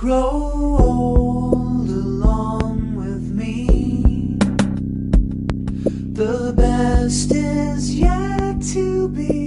grow old along with me. The best is yet to be.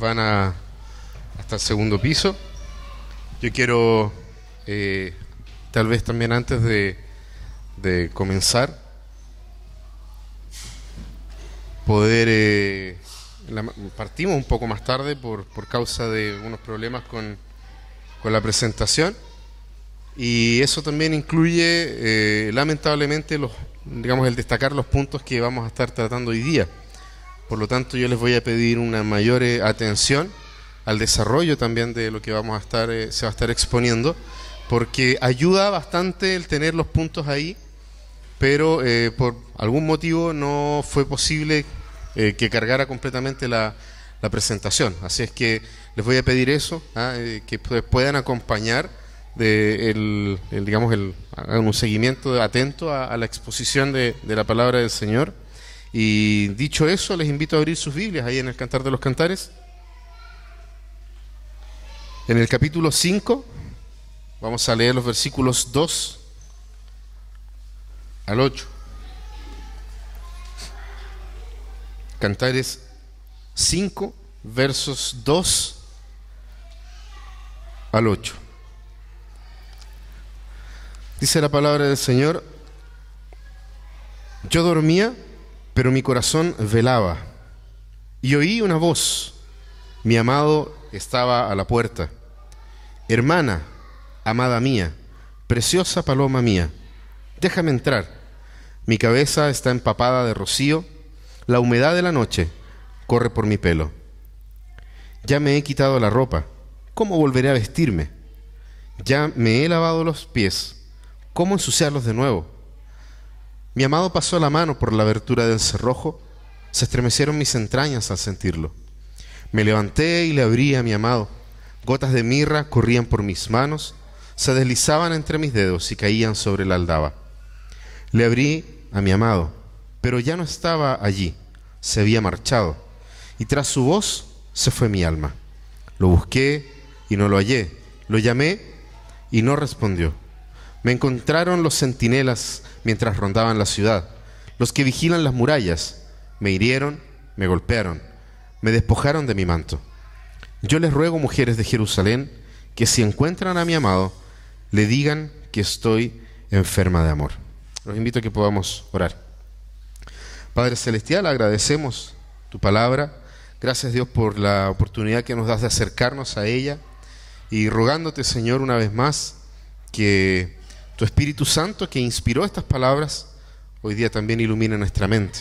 Van a, hasta el segundo piso, yo quiero, eh, tal vez también antes de, comenzar, poder... eh, partimos un poco más tarde por, por causa de unos problemas con, con la presentación y eso también incluye eh, lamentablemente los, digamos, el destacar los puntos que vamos a estar tratando hoy día. Por lo tanto, yo les voy a pedir una mayor eh, atención al desarrollo también de lo que vamos a estar, eh, se va a estar exponiendo, porque ayuda bastante el tener los puntos ahí, pero eh, por algún motivo no fue posible que cargara completamente la, la presentación. Así es que les voy a pedir eso, ah, que pu- puedan acompañar de digamos el, un seguimiento atento a, a la exposición de, de la palabra del Señor. Y dicho eso, les invito a abrir sus Biblias ahí en el Cantar de los Cantares. En el capítulo 5 vamos a leer los versículos 2 al 8. Cantares 5, versos 2 al 8. Dice la palabra del Señor, yo dormía, pero mi corazón velaba, y oí una voz, mi amado estaba a la puerta. Hermana, amada mía, preciosa paloma mía, déjame entrar. Mi cabeza está empapada de rocío, la humedad de la noche corre por mi pelo. Ya me he quitado la ropa, ¿cómo volveré a vestirme? Ya me he lavado los pies, ¿cómo ensuciarlos de nuevo? Mi amado pasó la mano por la abertura del cerrojo, se estremecieron mis entrañas al sentirlo. Me levanté y le abrí a mi amado. Gotas de mirra corrían por mis manos, se deslizaban entre mis dedos y caían sobre la aldaba. Le abrí a mi amado, pero ya no estaba allí, se había marchado, y tras su voz se fue mi alma. Lo busqué y no lo hallé, lo llamé y no respondió. Me encontraron los centinelas mientras rondaban la ciudad, los que vigilan las murallas. Me hirieron, me golpearon, me despojaron de mi manto. Yo les ruego, mujeres de Jerusalén, que si encuentran a mi amado, le digan que estoy enferma de amor. Los invito a que podamos orar. Padre Celestial, agradecemos tu palabra. Gracias Dios por la oportunidad que nos das de acercarnos a ella y rogándote Señor una vez más que tu Espíritu Santo que inspiró estas palabras hoy día también ilumine nuestra mente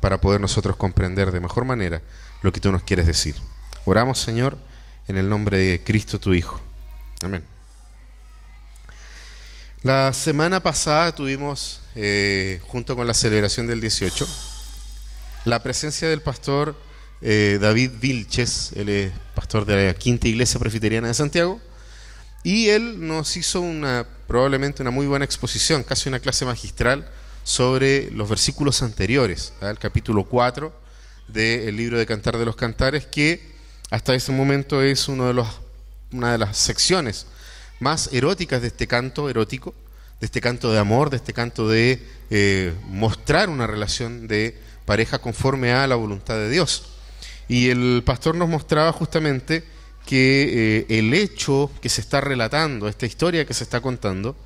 para poder nosotros comprender de mejor manera lo que tú nos quieres decir. Oramos Señor en el nombre de Cristo tu Hijo. Amén. La semana pasada tuvimos, eh, junto con la celebración del 18, la presencia del pastor eh, David Vilches, es pastor de la Quinta Iglesia Presbiteriana de Santiago, y él nos hizo una, probablemente una muy buena exposición, casi una clase magistral, sobre los versículos anteriores, ¿ah? el capítulo 4 del libro de Cantar de los Cantares, que hasta ese momento es uno de los, una de las secciones más eróticas de este canto erótico, de este canto de amor, de este canto de eh, mostrar una relación de pareja conforme a la voluntad de Dios. Y el pastor nos mostraba justamente que eh, el hecho que se está relatando, esta historia que se está contando,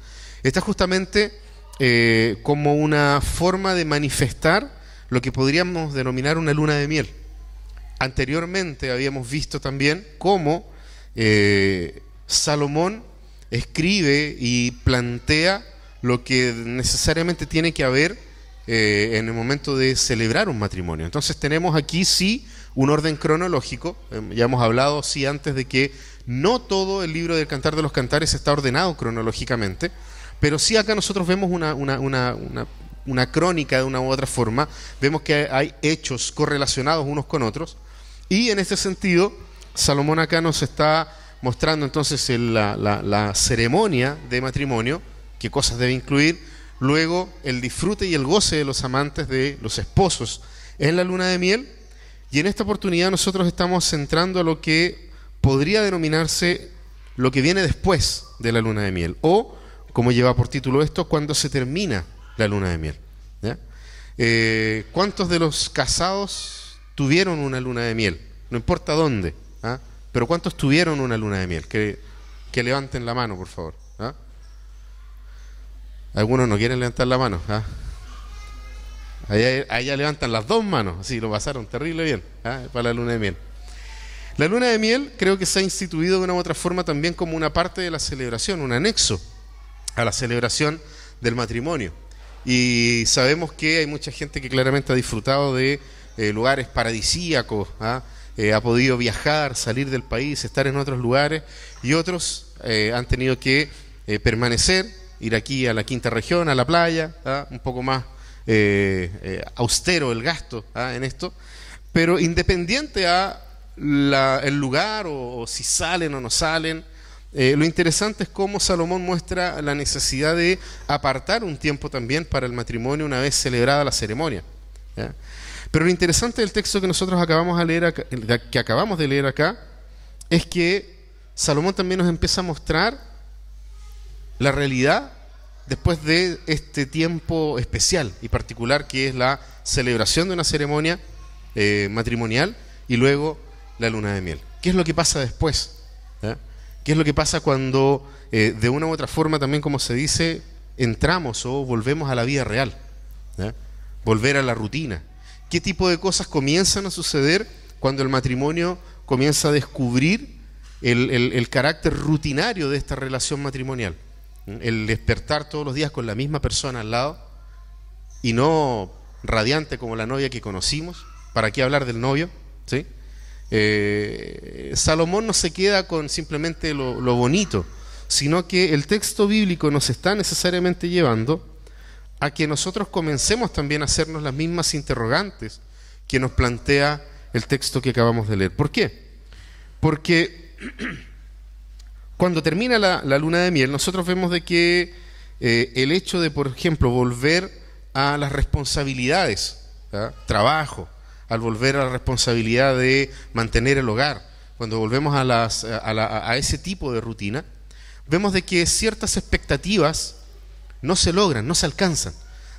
está justamente eh, como una forma de manifestar lo que podríamos denominar una luna de miel. Anteriormente habíamos visto también cómo eh, Salomón escribe y plantea lo que necesariamente tiene que haber en el momento de celebrar un matrimonio. Entonces tenemos aquí sí un orden cronológico, eh, ya hemos hablado sí antes de que no todo el libro del Cantar de los Cantares está ordenado cronológicamente, pero sí acá nosotros vemos una, una crónica de una u otra forma, vemos que hay hechos correlacionados unos con otros, y en este sentido, Salomón acá nos está mostrando entonces la, ceremonia de matrimonio, qué cosas debe incluir, luego el disfrute y el goce de los amantes, de los esposos en la luna de miel, y en esta oportunidad nosotros estamos centrando a lo que podría denominarse lo que viene después de la luna de miel, o, como lleva por título esto, cuando se termina la luna de miel. Eh, ¿Cuántos de los casados tuvieron una luna de miel, no importa dónde, ¿ah? pero ¿cuántos tuvieron una luna de miel? Que, que levanten la mano, por favor. ¿ah? Algunos no quieren levantar la mano. ¿ah? Allá, levantan las dos manos, así lo pasaron terrible bien ¿ah? para la luna de miel. La luna de miel creo que se ha instituido de una u otra forma también como una parte de la celebración, un anexo a la celebración del matrimonio. Y sabemos que hay mucha gente que claramente ha disfrutado de eh, lugares paradisíacos, ¿ah? eh, ha podido viajar, salir del país, estar en otros lugares, y otros eh, han tenido que permanecer, ir aquí a la quinta región, a la playa, ¿ah? un poco más austero el gasto ¿ah? en esto, pero independiente a el lugar o, si salen o no salen, lo interesante es cómo Salomón muestra la necesidad de apartar un tiempo también para el matrimonio una vez celebrada la ceremonia. Pero lo interesante del texto que nosotros acabamos de leer acá, acabamos de leer acá es que Salomón también nos empieza a mostrar la realidad después de este tiempo especial y particular que es la celebración de una ceremonia eh, matrimonial y luego la luna de miel. ¿Qué es lo que pasa después? ¿Qué es lo que pasa cuando eh, de una u otra forma también, como se dice, entramos o volvemos a la vida real? Volver a la rutina qué tipo de cosas comienzan a suceder cuando el matrimonio comienza a descubrir el, carácter rutinario de esta relación matrimonial. El despertar todos los días con la misma persona al lado y no radiante como la novia que conocimos. ¿Para qué hablar del novio? ¿Sí? Eh, Salomón no se queda con simplemente lo, lo bonito, sino que el texto bíblico nos está necesariamente llevando a que nosotros comencemos también a hacernos las mismas interrogantes que nos plantea el texto que acabamos de leer. ¿Por qué? Porque cuando termina la, luna de miel, nosotros vemos de que eh, el hecho de, por ejemplo, volver a las responsabilidades, trabajo, al volver a la responsabilidad de mantener el hogar, cuando volvemos a, a ese tipo de rutina, vemos de que ciertas expectativas no se logran, no se alcanzan.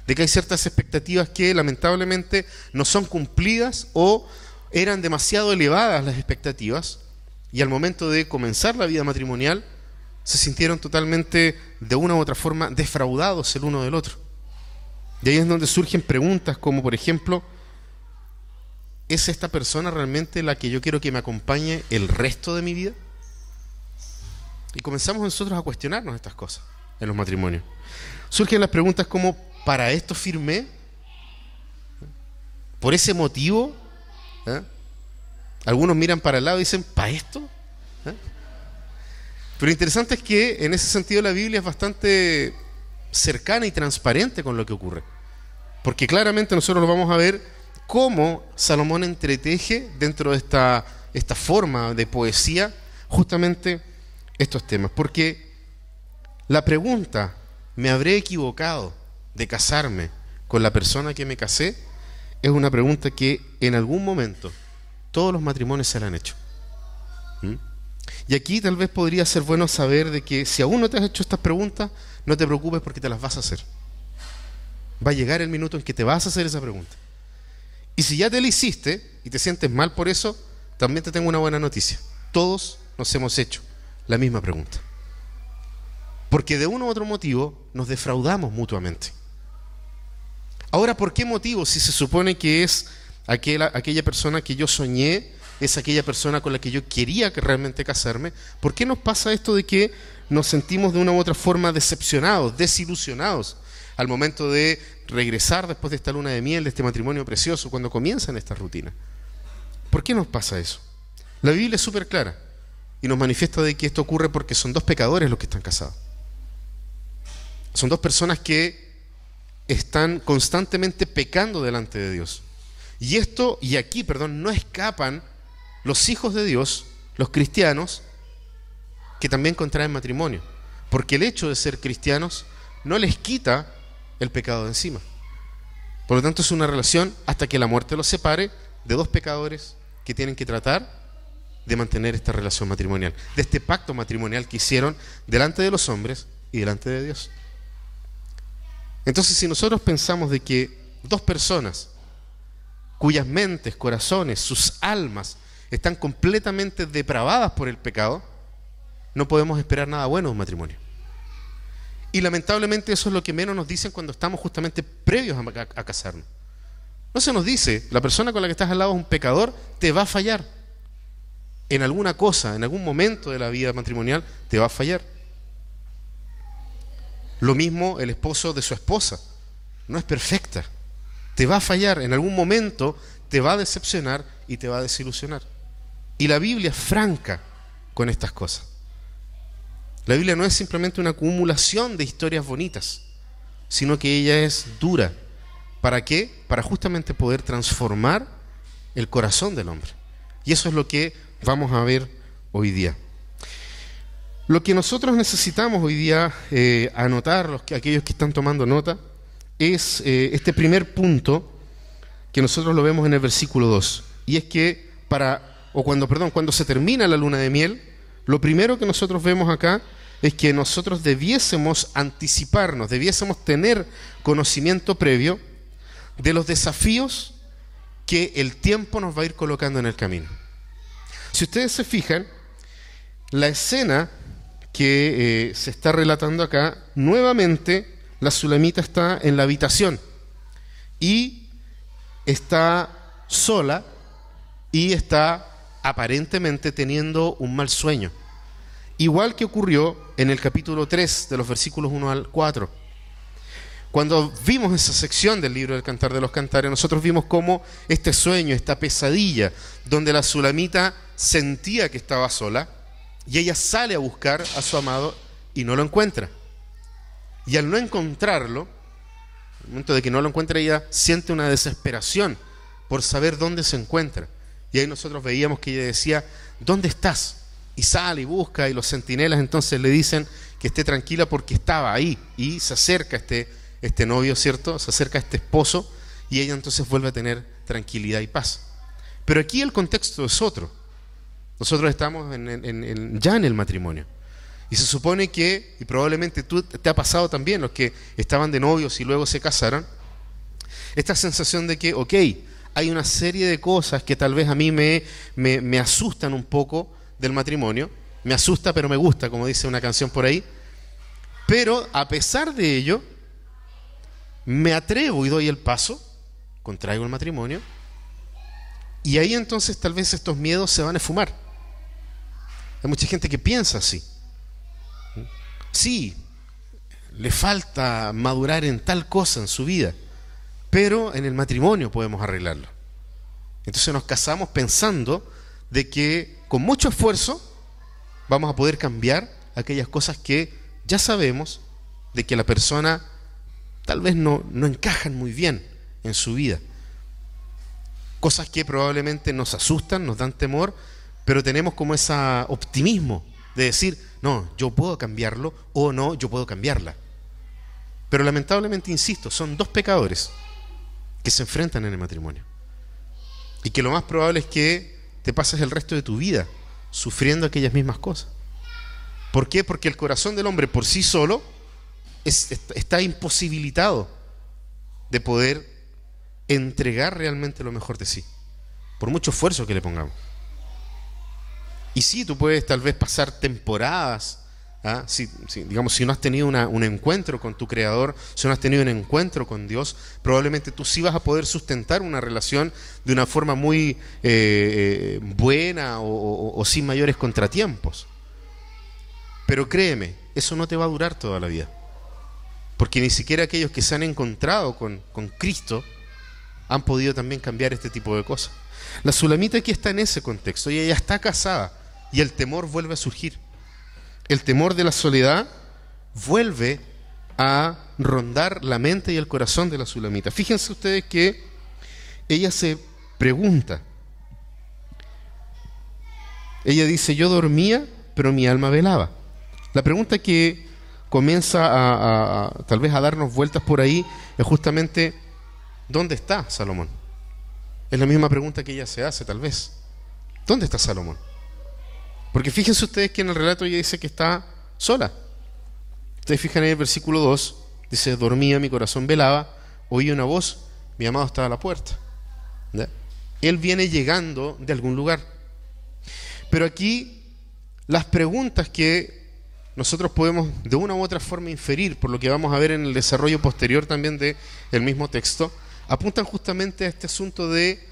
De que hay ciertas expectativas que lamentablemente no son cumplidas o eran demasiado elevadas las expectativas y al momento de comenzar la vida matrimonial se sintieron totalmente de una u otra forma defraudados el uno del otro. Y ahí es donde surgen preguntas como por ejemplo, ¿es esta persona realmente la que yo quiero que me acompañe el resto de mi vida? Y comenzamos nosotros a cuestionarnos estas cosas en los matrimonios. Surgen las preguntas como, ¿para esto firmé? ¿Por ese motivo? ¿Eh? Algunos miran para el lado y dicen, ¿para esto? ¿Eh? Pero interesante es que en ese sentido la Biblia es bastante cercana y transparente con lo que ocurre. Porque claramente nosotros lo vamos a ver cómo Salomón entreteje dentro de esta, esta forma de poesía justamente estos temas. Porque la pregunta, ¿me habré equivocado de casarme con la persona que me casé? Es una pregunta que en algún momento todos los matrimonios se la han hecho. ¿Mm? Y aquí tal vez podría ser bueno saber de que si aún no te has hecho estas preguntas, no te preocupes porque te las vas a hacer. Va a llegar el minuto en que te vas a hacer esa pregunta. Y si ya te la hiciste y te sientes mal por eso, también te tengo una buena noticia. Todos nos hemos hecho la misma pregunta. Porque de uno u otro motivo nos defraudamos mutuamente. Ahora, ¿por qué motivo? Si se supone que es aquella, persona que yo soñé es aquella persona con la que yo quería que realmente casarme, ¿por qué nos pasa esto de que nos sentimos de una u otra forma decepcionados, desilusionados al momento de regresar después de esta luna de miel, de este matrimonio precioso, cuando comienzan estas rutinas? ¿Por qué nos pasa eso? La Biblia es súper clara y nos manifiesta de que esto ocurre porque son dos pecadores los que están casados. Son dos personas que están constantemente pecando delante de Dios. Y esto, y aquí, perdón, no escapan los hijos de Dios, los cristianos, que también contraen matrimonio. Porque el hecho de ser cristianos no les quita el pecado de encima. Por lo tanto, es una relación hasta que la muerte los separe de dos pecadores que tienen que tratar de mantener esta relación matrimonial, de este pacto matrimonial que hicieron delante de los hombres y delante de Dios. Entonces, si nosotros pensamos de que dos personas cuyas mentes, corazones, sus almas están completamente depravadas por el pecado, no podemos esperar nada bueno de un matrimonio. Y lamentablemente eso es lo que menos nos dicen cuando estamos justamente previos a, a casarnos. No se nos dice, la persona con la que estás al lado es un pecador, te va a fallar. En alguna cosa, en algún momento de la vida matrimonial, te va a fallar. Lo mismo el esposo de su esposa. No es perfecta. Te va a fallar. En algún momento te va a decepcionar y te va a desilusionar. Y la Biblia es franca con estas cosas. La Biblia no es simplemente una acumulación de historias bonitas, sino que ella es dura. ¿Para qué? Para justamente poder transformar el corazón del hombre. Y eso es lo que vamos a ver hoy día. Lo que nosotros necesitamos hoy día eh, anotar, los que, aquellos que están tomando nota, es eh, este primer punto que nosotros lo vemos en el versículo 2. Y es que para, o cuando, perdón, cuando se termina la luna de miel, lo primero que nosotros vemos acá es que nosotros debiésemos anticiparnos, debiésemos tener conocimiento previo de los desafíos que el tiempo nos va a ir colocando en el camino. Si ustedes se fijan, la escena que eh, se está relatando acá, nuevamente la Sulamita está en la habitación y está sola y está aparentemente teniendo un mal sueño. Igual que ocurrió en el capítulo 3 de los versículos 1 al 4. Cuando vimos esa sección del libro del Cantar de los Cantares, nosotros vimos cómo este sueño, esta pesadilla, donde la Sulamita sentía que estaba sola, y ella sale a buscar a su amado y no lo encuentra. Y al no encontrarlo, el momento de que no lo encuentra, ella siente una desesperación por saber dónde se encuentra. Y ahí nosotros veíamos que ella decía, ¿dónde estás? Y sale y busca y los centinelas entonces le dicen que esté tranquila porque estaba ahí. Y se acerca este, este novio, ¿cierto? Se acerca este esposo y ella entonces vuelve a tener tranquilidad y paz. Pero aquí el contexto es otro. Nosotros estamos ya en el matrimonio. Y se supone que, y probablemente tú te ha pasado también, los que estaban de novios y luego se casaron, esta sensación de que, ok, hay una serie de cosas que tal vez a mí me, me, me asustan un poco del matrimonio, me asusta pero me gusta, como dice una canción por ahí, pero a pesar de ello, me atrevo y doy el paso, contraigo el matrimonio, y ahí entonces tal vez estos miedos se van a esfumar. Hay mucha gente que piensa así. Sí, le falta madurar en tal cosa en su vida, pero en el matrimonio podemos arreglarlo. Entonces nos casamos pensando de que con mucho esfuerzo vamos a poder cambiar aquellas cosas que ya sabemos de que la persona tal vez no, no encajan muy bien en su vida. Cosas que probablemente nos asustan, nos dan temor, pero tenemos como ese optimismo de decir, no, yo puedo cambiarlo o no, yo puedo cambiarla. Pero lamentablemente, insisto, son dos pecadores que se enfrentan en el matrimonio. Y que lo más probable es que te pases el resto de tu vida sufriendo aquellas mismas cosas. ¿Por qué? Porque el corazón del hombre por sí solo está imposibilitado de poder entregar realmente lo mejor de sí, por mucho esfuerzo que le pongamos. Y sí, tú puedes tal vez pasar temporadas ¿ah? Si, digamos, si no has tenido una- un encuentro con tu Creador, si no has tenido un encuentro con Dios, probablemente tú sí vas a poder sustentar una relación de una forma muy eh, eh, buena o sin mayores contratiempos. Pero créeme, eso no te va a durar toda la vida. Porque ni siquiera aquellos que se han encontrado con, con Cristo han podido también cambiar este tipo de cosas. La Sulamita aquí está en ese contexto y ella está casada y el temor vuelve a surgir. El temor de la soledad vuelve a rondar la mente y el corazón de la Sulamita. Fíjense ustedes que ella se pregunta. Ella dice, yo dormía, pero mi alma velaba. La pregunta que comienza a, a- tal vez a darnos vueltas por ahí es justamente, ¿dónde está Salomón? Es la misma pregunta que ella se hace, tal vez. ¿Dónde está Salomón? Porque fíjense ustedes que en el relato ella dice que está sola. Ustedes fijan en el versículo 2, dice, dormía, mi corazón velaba, oí una voz, mi amado estaba a la puerta. Él viene llegando de algún lugar. Pero aquí las preguntas que nosotros podemos de una u otra forma inferir, por lo que vamos a ver en el desarrollo posterior también del mismo texto, apuntan justamente a este asunto de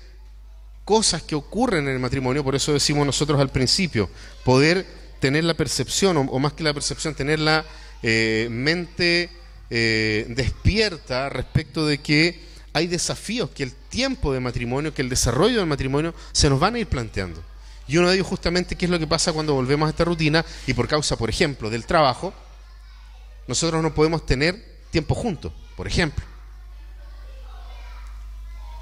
cosas que ocurren en el matrimonio, por eso decimos nosotros al principio, poder tener la percepción, o, más que la percepción, tener la eh, mente eh, despierta respecto de que hay desafíos que el tiempo de matrimonio, que el desarrollo del matrimonio se nos van a ir planteando. Y uno de ellos justamente qué es lo que pasa cuando volvemos a esta rutina y por causa, por ejemplo, del trabajo, nosotros no podemos tener tiempo juntos, por ejemplo.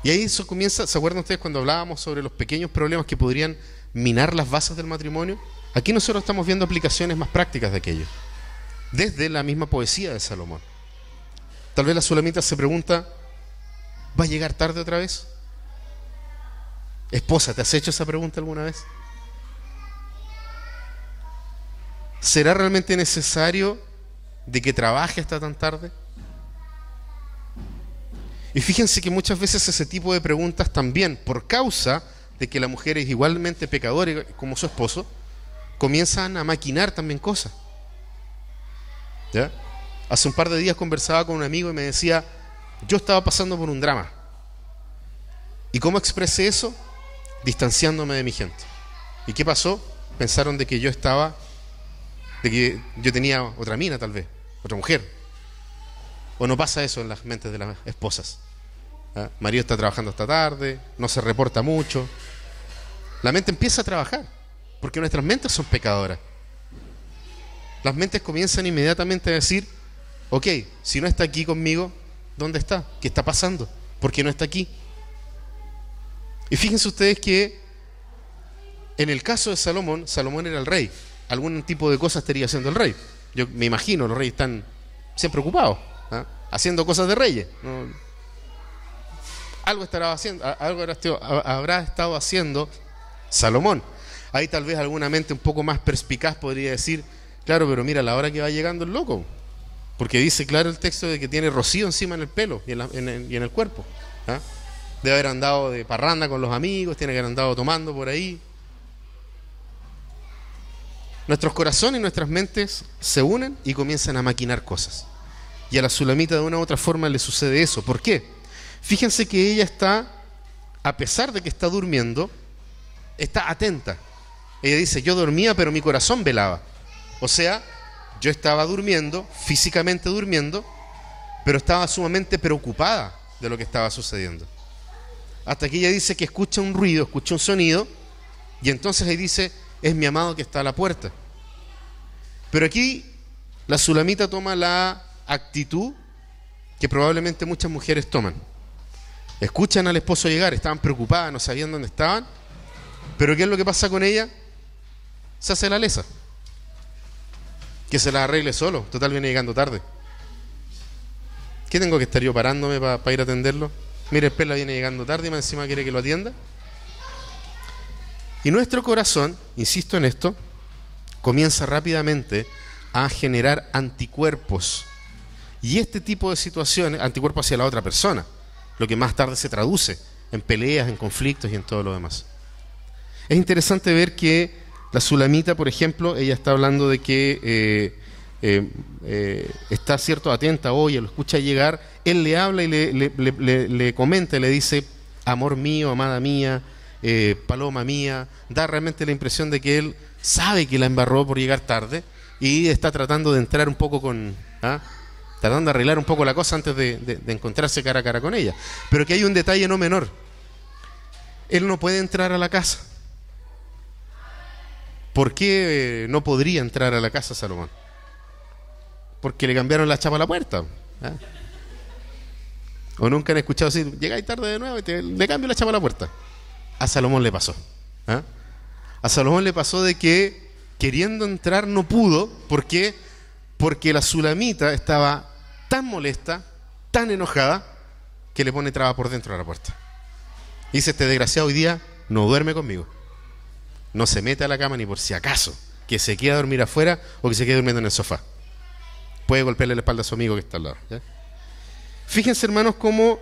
Y ahí eso comienza, ¿se acuerdan ustedes cuando hablábamos sobre los pequeños problemas que podrían minar las bases del matrimonio? Aquí nosotros estamos viendo aplicaciones más prácticas de aquello, desde la misma poesía de Salomón. Tal vez la Sulamita se pregunta, ¿va a llegar tarde otra vez? Esposa, ¿te has hecho esa pregunta alguna vez? ¿Será realmente necesario de que trabaje hasta tan tarde? Y fíjense que muchas veces ese tipo de preguntas también, por causa de que la mujer es igualmente pecadora como su esposo, comienzan a maquinar también cosas. ¿Ya? Hace un par de días conversaba con un amigo y me decía, yo estaba pasando por un drama. ¿Y cómo expresé eso? Distanciándome de mi gente. ¿Y qué pasó? Pensaron de que yo estaba, de que yo tenía otra mina tal vez, otra mujer. ¿O no pasa eso en las mentes de las esposas? ¿Ah? Está trabajando hasta tarde, no se reporta mucho. La mente empieza a trabajar, porque nuestras mentes son pecadoras. Las mentes comienzan inmediatamente a decir, ok, si no está aquí conmigo, ¿dónde está? ¿Qué está pasando? ¿Por qué no está aquí? Y fíjense ustedes que en el caso de Salomón, Salomón era el rey. Algún tipo de cosas estaría haciendo el rey. Yo me imagino, los reyes están siempre ocupados, ¿ah? haciendo cosas de reyes. Algo estará haciendo, algo habrá estado- haciendo Salomón. Ahí tal vez alguna mente un poco más perspicaz podría decir, claro, pero mira la hora que va llegando el loco. Porque dice claro el texto de que tiene rocío encima en el pelo y en, la- en el, y en el cuerpo. ¿ah? Debe haber andado de parranda con los amigos, tiene que haber andado tomando por ahí. Nuestros corazones y nuestras mentes se unen y comienzan a maquinar cosas. Y a la Sulamita de una u otra forma le sucede eso. ¿Por qué? Fíjense que ella está, a pesar de que está durmiendo, está atenta. Ella dice, yo dormía, pero mi corazón velaba. O sea, yo estaba durmiendo, físicamente durmiendo, pero estaba sumamente preocupada de lo que estaba sucediendo. Hasta que ella dice que escucha un ruido, escucha un sonido, y entonces ahí dice, es mi amado que está a la puerta. Pero aquí la Sulamita toma la actitud que probablemente muchas mujeres toman. Escuchan al esposo llegar, estaban preocupadas, no sabían dónde estaban, pero ¿qué es lo que pasa con ella? Se hace la lesa. Que se la arregle solo, total viene llegando tarde. ¿Qué tengo que estar yo parándome para ir a atenderlo? Mire, el pela viene llegando tarde y más encima quiere que lo atienda. Y nuestro corazón, insisto en esto, comienza rápidamente a generar anticuerpos. Y este tipo de situaciones, anticuerpos hacia la otra persona, lo que más tarde se traduce en peleas, en conflictos y en todo lo demás. Es interesante ver que La Sulamita, por ejemplo, ella está hablando de que eh, eh, eh, está cierto atenta, oye, lo escucha llegar, él le habla y le, le, le, le comenta, le dice, amor mío, amada mía, paloma mía, da realmente la impresión de que él sabe que la embarró por llegar tarde y está tratando de entrar un poco con... ¿ah? Tratando de arreglar un poco la cosa antes de, de, encontrarse cara a cara con ella. Pero que hay un detalle no menor. Él no puede entrar a la casa. ¿Por qué eh, no podría entrar a la casa Salomón? Porque le cambiaron la chapa a la puerta. ¿ah? O nunca han escuchado decir, llegáis tarde de nuevo y te, le cambio la chapa a la puerta. A Salomón le pasó. ¿ah? A Salomón le pasó de que queriendo entrar no pudo. ¿Por qué? Porque la sulamita estaba tan molesta, tan enojada, que le pone traba por dentro de la puerta. Dice, este desgraciado hoy día no duerme conmigo. No se mete a la cama ni por si acaso. Que se quede a dormir afuera o que se quede durmiendo en el sofá. Puede golpearle la espalda a su amigo que está al lado. Fíjense, hermanos, cómo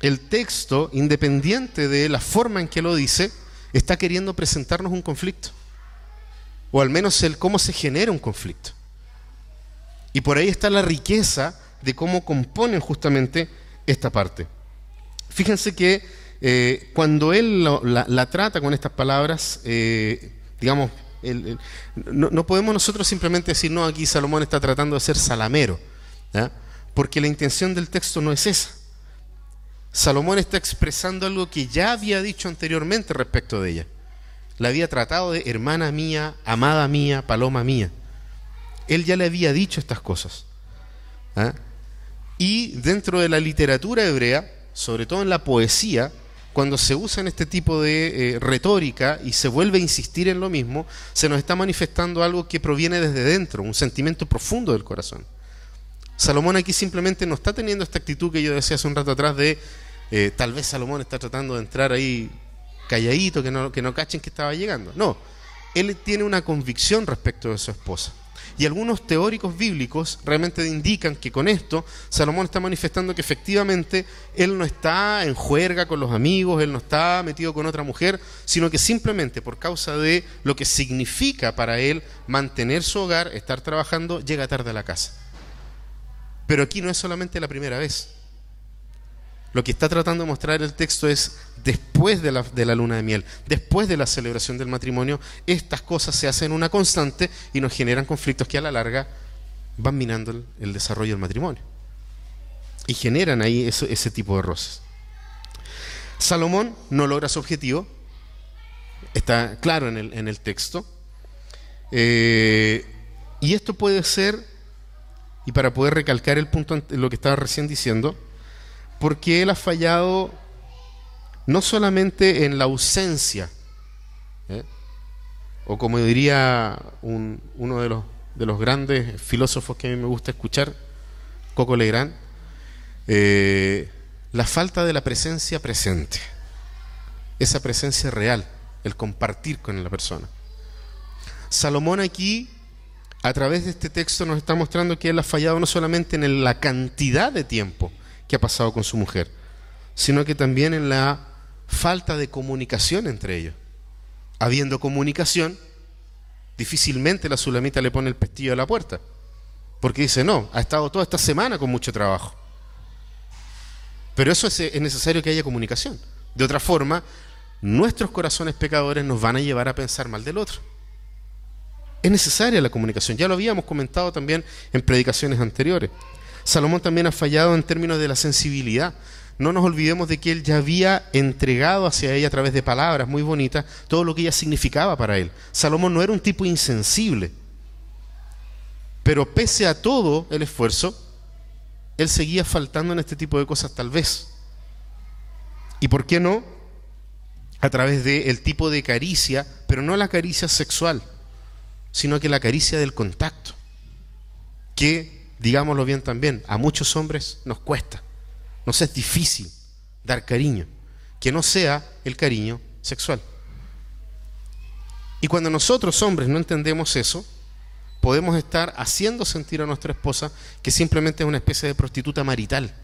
el texto, independiente de la forma en que lo dice, está queriendo presentarnos un conflicto. O al menos el cómo se genera un conflicto. Y por ahí está la riqueza de cómo componen justamente esta parte. Fíjense que eh, cuando él la, trata con estas palabras, eh, digamos, no, podemos nosotros simplemente decir, no, aquí Salomón está tratando de ser salamero, porque la intención del texto no es esa. Salomón está expresando algo que ya había dicho anteriormente respecto de ella. La había tratado de hermana mía, amada mía, paloma mía. Él ya le había dicho estas cosas. ¿ah? Y dentro de la literatura hebrea, sobre todo en la poesía, cuando se usa en este tipo de eh, retórica y se vuelve a insistir en lo mismo, se nos está manifestando algo que proviene desde dentro, un sentimiento profundo del corazón. Salomón aquí simplemente no está teniendo esta actitud que yo decía hace un rato atrás de eh, tal vez Salomón está tratando de entrar ahí calladito, que no, que no cachen que estaba llegando. No, él tiene una convicción respecto de su esposa. Y algunos teóricos bíblicos realmente indican que con esto Salomón está manifestando que efectivamente él no está en juerga con los amigos, él no está metido con otra mujer, sino que simplemente por causa de lo que significa para él mantener su hogar, estar trabajando, llega tarde a la casa. Pero aquí no es solamente la primera vez. Lo que está tratando de mostrar el texto es, después de la, de la, luna de miel, después de la celebración del matrimonio, estas cosas se hacen una constante y nos generan conflictos que a la larga van minando el, desarrollo del matrimonio. Y generan ahí ese tipo de roces. Salomón no logra su objetivo, está claro en el, en el texto. Eh, y esto puede ser, y para poder recalcar el punto, lo que estaba recién diciendo, porque él ha fallado no solamente en la ausencia, ¿eh? o como diría un, uno de los, de los grandes filósofos que a mí me gusta escuchar, Coco Legrand, eh, la falta de la presencia presente, esa presencia real, el compartir con la persona. Salomón aquí, a través de este texto, nos está mostrando que él ha fallado no solamente en la cantidad de tiempo, que ha pasado con su mujer, sino que también en la falta de comunicación entre ellos. Habiendo comunicación, difícilmente la sulamita le pone el pestillo a la puerta, porque dice, no, ha estado toda esta semana con mucho trabajo. Pero eso es, es necesario que haya comunicación. De otra forma, nuestros corazones pecadores nos van a llevar a pensar mal del otro. Es necesaria la comunicación, ya lo habíamos comentado también en predicaciones anteriores. Salomón también ha fallado en términos de la sensibilidad. No nos olvidemos de que él ya había entregado hacia ella a través de palabras muy bonitas todo lo que ella significaba para él. Salomón no era un tipo insensible. Pero pese a todo el esfuerzo, él seguía faltando en este tipo de cosas tal vez. ¿Y por qué no? A través del el tipo de caricia, pero no la caricia sexual, sino que la caricia del contacto. Que digámoslo bien también, a muchos hombres nos cuesta, nos es difícil dar cariño, que no sea el cariño sexual. Y cuando nosotros hombres no entendemos eso, podemos estar haciendo sentir a nuestra esposa que simplemente es una especie de prostituta marital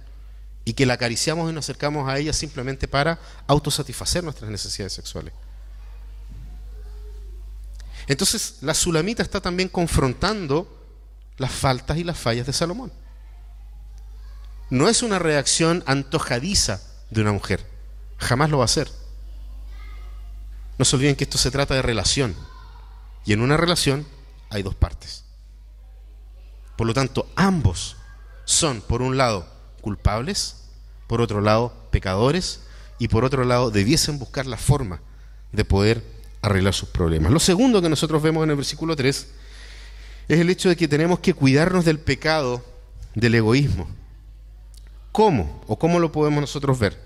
y que la acariciamos y nos acercamos a ella simplemente para autosatisfacer nuestras necesidades sexuales. Entonces la sulamita está también confrontando las faltas y las fallas de Salomón. No es una reacción antojadiza de una mujer, jamás lo va a ser. No se olviden que esto se trata de relación. Y en una relación hay dos partes. Por lo tanto, ambos son, por un lado, culpables, por otro lado, pecadores, y por otro lado, debiesen buscar la forma de poder arreglar sus problemas. Lo segundo que nosotros vemos en el versículo 3 es el hecho de que tenemos que cuidarnos del pecado del egoísmo. ¿Cómo? ¿O cómo lo podemos nosotros ver?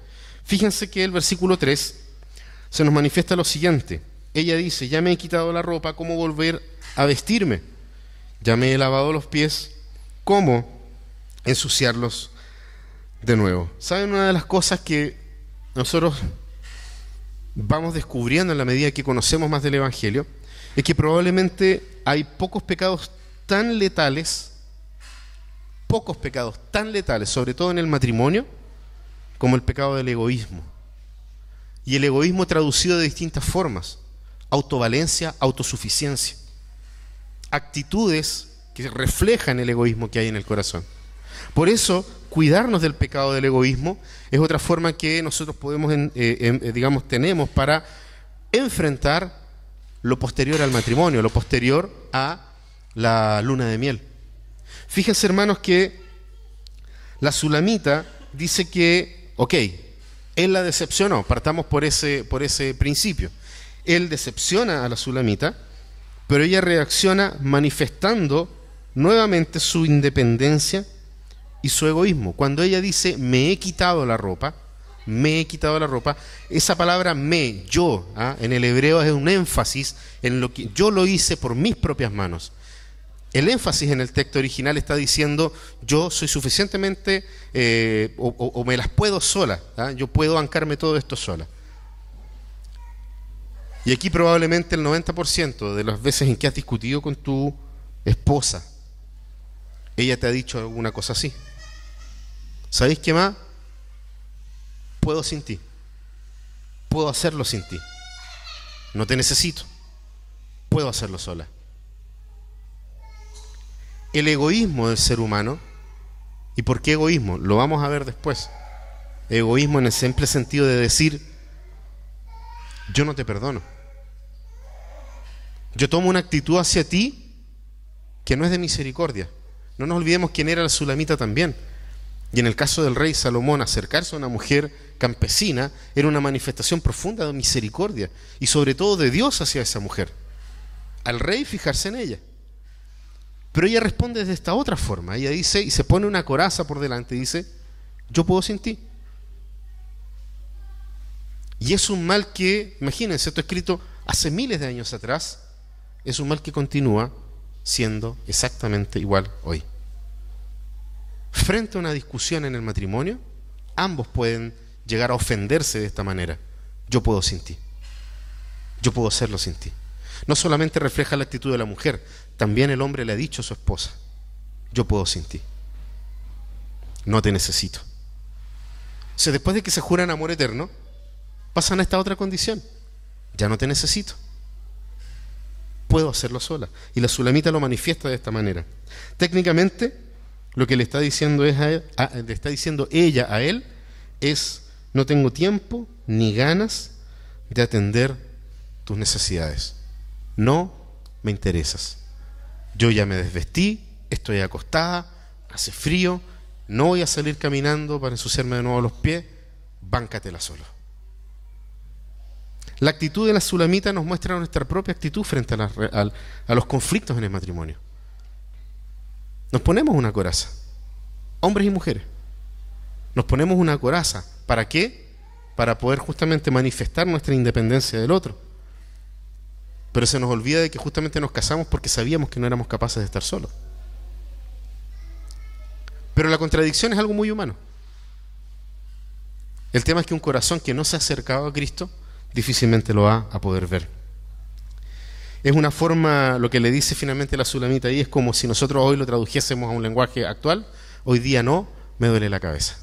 Fíjense que el versículo 3 se nos manifiesta lo siguiente. Ella dice, ya me he quitado la ropa, ¿cómo volver a vestirme? Ya me he lavado los pies, ¿cómo ensuciarlos de nuevo? ¿Saben una de las cosas que nosotros vamos descubriendo en la medida que conocemos más del Evangelio? Es que probablemente hay pocos pecados tan letales, pocos pecados tan letales, sobre todo en el matrimonio, como el pecado del egoísmo. Y el egoísmo traducido de distintas formas. Autovalencia, autosuficiencia. Actitudes que reflejan el egoísmo que hay en el corazón. Por eso, cuidarnos del pecado del egoísmo es otra forma que nosotros podemos, eh, eh, digamos, tenemos para enfrentar lo posterior al matrimonio, lo posterior a la luna de miel. Fíjense, hermanos, que la sulamita dice que, ok, él la decepcionó, partamos por ese, por ese principio. Él decepciona a la sulamita, pero ella reacciona manifestando nuevamente su independencia y su egoísmo. Cuando ella dice, me he quitado la ropa, me he quitado la ropa, esa palabra me, yo, ¿ah? en el hebreo es un énfasis en lo que yo lo hice por mis propias manos. El énfasis en el texto original está diciendo, yo soy suficientemente, eh, o, me las puedo sola, ¿ah? yo puedo bancarme todo esto sola. Y aquí probablemente el 90% de las veces en que has discutido con tu esposa, ella te ha dicho alguna cosa así. ¿Sabéis qué más? Puedo sin ti. Puedo hacerlo sin ti. No te necesito. Puedo hacerlo sola el egoísmo del ser humano. ¿Y por qué egoísmo? Lo vamos a ver después. Egoísmo en el simple sentido de decir, yo no te perdono. Yo tomo una actitud hacia ti que no es de misericordia. No nos olvidemos quién era la sulamita también. Y en el caso del rey Salomón, acercarse a una mujer campesina era una manifestación profunda de misericordia y sobre todo de Dios hacia esa mujer. Al rey fijarse en ella. Pero ella responde de esta otra forma. Ella dice, y se pone una coraza por delante, y dice, yo puedo sin ti. Y es un mal que, imagínense, esto escrito hace miles de años atrás, es un mal que continúa siendo exactamente igual hoy. Frente a una discusión en el matrimonio, ambos pueden llegar a ofenderse de esta manera. Yo puedo sin ti. Yo puedo hacerlo sin ti. No solamente refleja la actitud de la mujer, también el hombre le ha dicho a su esposa, yo puedo sin ti, no te necesito. O después de que se juran amor eterno, pasan a esta otra condición, ya no te necesito, puedo hacerlo sola. Y la sulamita lo manifiesta de esta manera. Técnicamente, lo que le está diciendo, es le está diciendo ella a él es, no tengo tiempo ni ganas de atender tus necesidades. No me interesas. Yo ya me desvestí, estoy acostada, hace frío, no voy a salir caminando para ensuciarme de nuevo los pies, báncatela solo. La actitud de la sulamita nos muestra nuestra propia actitud frente a, a los conflictos en el matrimonio. Nos ponemos una coraza, hombres y mujeres. Nos ponemos una coraza. ¿Para qué? Para poder justamente manifestar nuestra independencia del otro. Pero se nos olvida de que justamente nos casamos porque sabíamos que no éramos capaces de estar solos. Pero la contradicción es algo muy humano. El tema es que un corazón que no se ha acercado a Cristo difícilmente lo va a poder ver. Es una forma, lo que le dice finalmente la sulamita ahí, es como si nosotros hoy lo tradujésemos a un lenguaje actual, hoy día no, me duele la cabeza.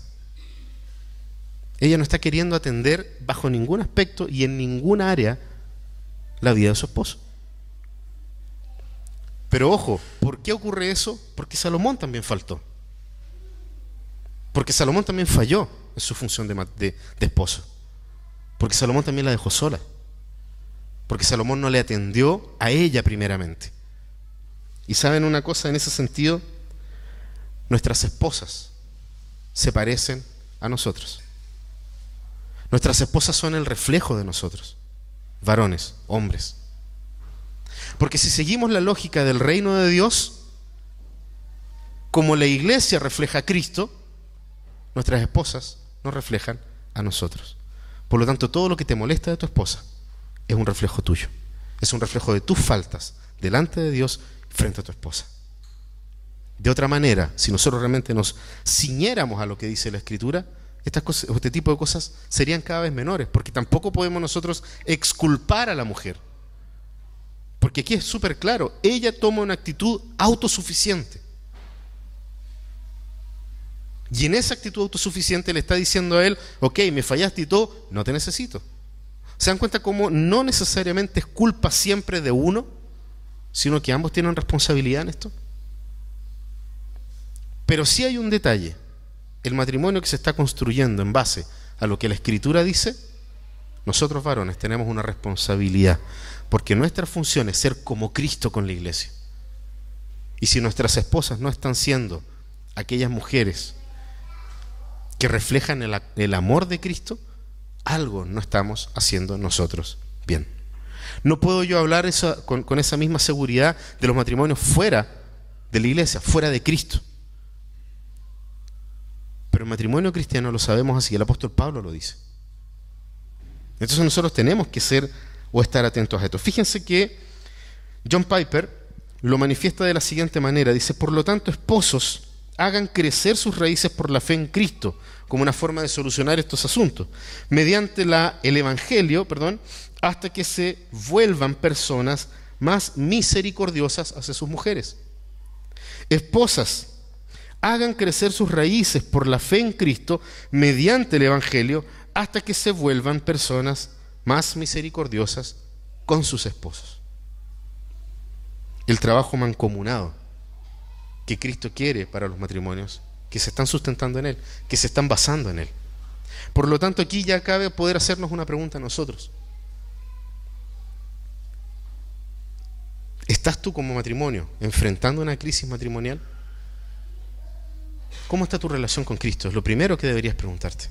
Ella no está queriendo atender bajo ningún aspecto y en ninguna área la vida de su esposo. Pero ojo, ¿por qué ocurre eso? Porque Salomón también faltó. Porque Salomón también falló en su función de, de, esposo. Porque Salomón también la dejó sola. Porque Salomón no le atendió a ella primeramente. Y saben una cosa en ese sentido, nuestras esposas se parecen a nosotros. Nuestras esposas son el reflejo de nosotros, varones, hombres. Porque si seguimos la lógica del reino de Dios, como la iglesia refleja a Cristo, nuestras esposas nos reflejan a nosotros. Por lo tanto, todo lo que te molesta de tu esposa es un reflejo tuyo. Es un reflejo de tus faltas delante de Dios frente a tu esposa. De otra manera, si nosotros realmente nos ciñéramos a lo que dice la Escritura, este tipo de cosas serían cada vez menores, porque tampoco podemos nosotros exculpar a la mujer. Porque aquí es súper claro, ella toma una actitud autosuficiente. Y en esa actitud autosuficiente le está diciendo a él, ok, me fallaste y todo, no te necesito. ¿Se dan cuenta cómo no necesariamente es culpa siempre de uno, sino que ambos tienen responsabilidad en esto? Pero sí hay un detalle. El matrimonio que se está construyendo en base a lo que la escritura dice, nosotros varones tenemos una responsabilidad, porque nuestra función es ser como Cristo con la iglesia. Y si nuestras esposas no están siendo aquellas mujeres que reflejan el, amor de Cristo, algo no estamos haciendo nosotros bien. No puedo yo hablar con esa misma seguridad de los matrimonios fuera de la iglesia, fuera de Cristo. Pero el matrimonio cristiano lo sabemos así, el apóstol Pablo lo dice. Entonces nosotros tenemos que ser o estar atentos a esto. Fíjense que John Piper lo manifiesta de la siguiente manera. Dice, por lo tanto, esposos, hagan crecer sus raíces por la fe en Cristo como una forma de solucionar estos asuntos, mediante la, el Evangelio, perdón, hasta que se vuelvan personas más misericordiosas hacia sus mujeres. Esposas, hagan crecer sus raíces por la fe en Cristo mediante el Evangelio hasta que se vuelvan personas más misericordiosas con sus esposos. El trabajo mancomunado que Cristo quiere para los matrimonios que se están sustentando en Él, que se están basando en Él. Por lo tanto, aquí ya cabe poder hacernos una pregunta a nosotros. ¿Estás tú como matrimonio enfrentando una crisis matrimonial? ¿Cómo está tu relación con Cristo? Es lo primero que deberías preguntarte.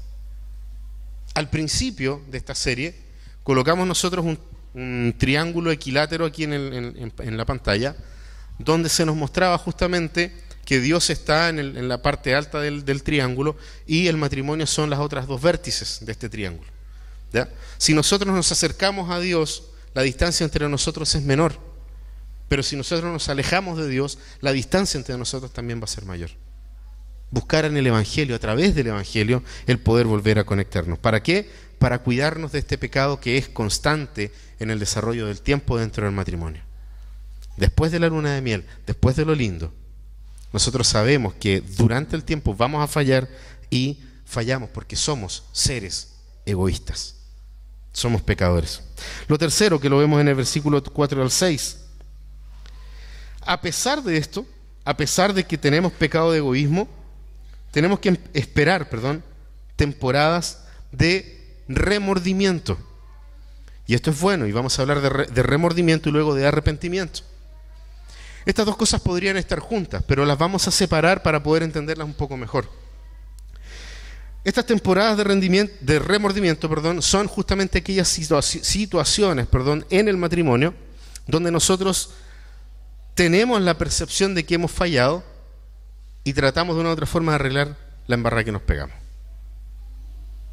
Al principio de esta serie colocamos nosotros un, triángulo equilátero aquí en, la pantalla, donde se nos mostraba justamente que Dios está en, la parte alta del, triángulo y el matrimonio son las otras dos vértices de este triángulo. Si nosotros nos acercamos a Dios, la distancia entre nosotros es menor, pero si nosotros nos alejamos de Dios, la distancia entre nosotros también va a ser mayor. Buscar en el Evangelio, a través del Evangelio, el poder volver a conectarnos. ¿Para qué? Para cuidarnos de este pecado que es constante en el desarrollo del tiempo dentro del matrimonio. Después de la luna de miel, después de lo lindo, nosotros sabemos que durante el tiempo vamos a fallar y fallamos porque somos seres egoístas. Somos pecadores. Lo tercero que lo vemos en el versículo 4 al 6. A pesar de esto, a pesar de que tenemos pecado de egoísmo, tenemos que esperar, perdón, temporadas de remordimiento. Y esto es bueno, y vamos a hablar de, de remordimiento y luego de arrepentimiento. Estas dos cosas podrían estar juntas, pero las vamos a separar para poder entenderlas un poco mejor. Estas temporadas de, rendimiento, de remordimiento perdón, son justamente aquellas situaciones perdón, en el matrimonio donde nosotros tenemos la percepción de que hemos fallado y tratamos de una u otra forma de arreglar la embarrada que nos pegamos.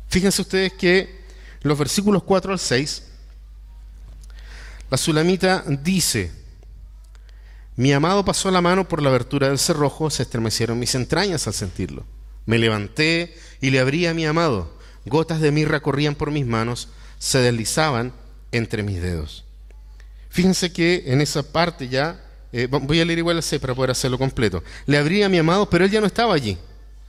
Fíjense ustedes que los versículos 4 al 6, la sulamita dice, mi amado pasó la mano por la abertura del cerrojo, se estremecieron mis entrañas al sentirlo. Me levanté y le abrí a mi amado. Gotas de mirra corrían por mis manos, se deslizaban entre mis dedos. Fíjense que en esa parte ya, eh, voy a leer igual C para poder hacerlo completo. Le abrí a mi amado, pero él ya no estaba allí.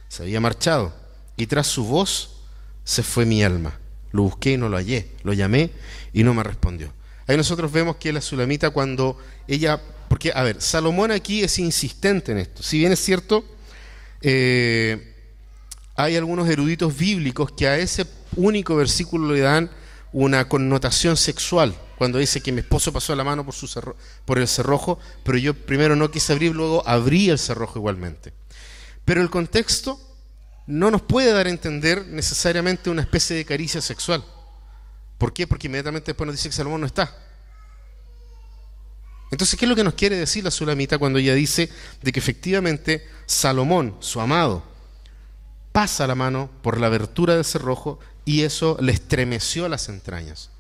Se había marchado. Y tras su voz se fue mi alma. Lo busqué y no lo hallé. Lo llamé y no me respondió. Ahí nosotros vemos que la sulamita cuando ella Porque, a ver, Salomón aquí es insistente en esto. Si bien es cierto, eh, hay algunos eruditos bíblicos que a ese único versículo le dan una connotación sexual. Cuando dice que mi esposo pasó la mano por, su por el cerrojo, pero yo primero no quise abrir, luego abrí el cerrojo igualmente. Pero el contexto no nos puede dar a entender necesariamente una especie de caricia sexual. ¿Por qué? Porque inmediatamente después nos dice que Salomón no está. Entonces, ¿qué es lo que nos quiere decir la Sulamita cuando ella dice de que efectivamente Salomón, su amado, pasa la mano por la abertura del cerrojo y eso le estremeció las entrañas?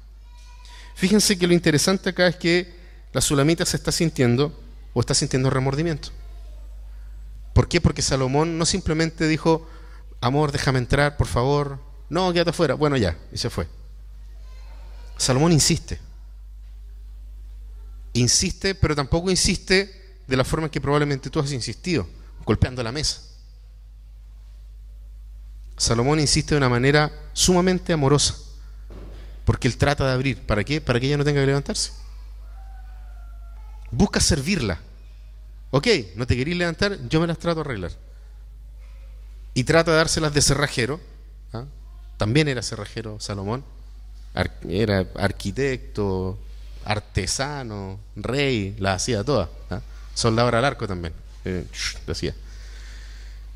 Fíjense que lo interesante acá es que la Sulamita se está sintiendo o está sintiendo remordimiento. ¿Por qué? Porque Salomón no simplemente dijo, amor, déjame entrar, por favor. No, quédate afuera. Bueno, ya, y se fue. Salomón insiste. Insiste, pero tampoco insiste de la forma en que probablemente tú has insistido, golpeando la mesa. Salomón insiste de una manera sumamente amorosa, porque él trata de abrir. ¿Para qué? Para que ella no tenga que levantarse. Busca servirla. Ok, no te queréis levantar, yo me las trato de arreglar y trata de dárselas de cerrajero. ¿ah? También era cerrajero Salomón. era arquitecto, artesano, rey, la hacía toda. ¿ah? Al arco también. Eh, decía.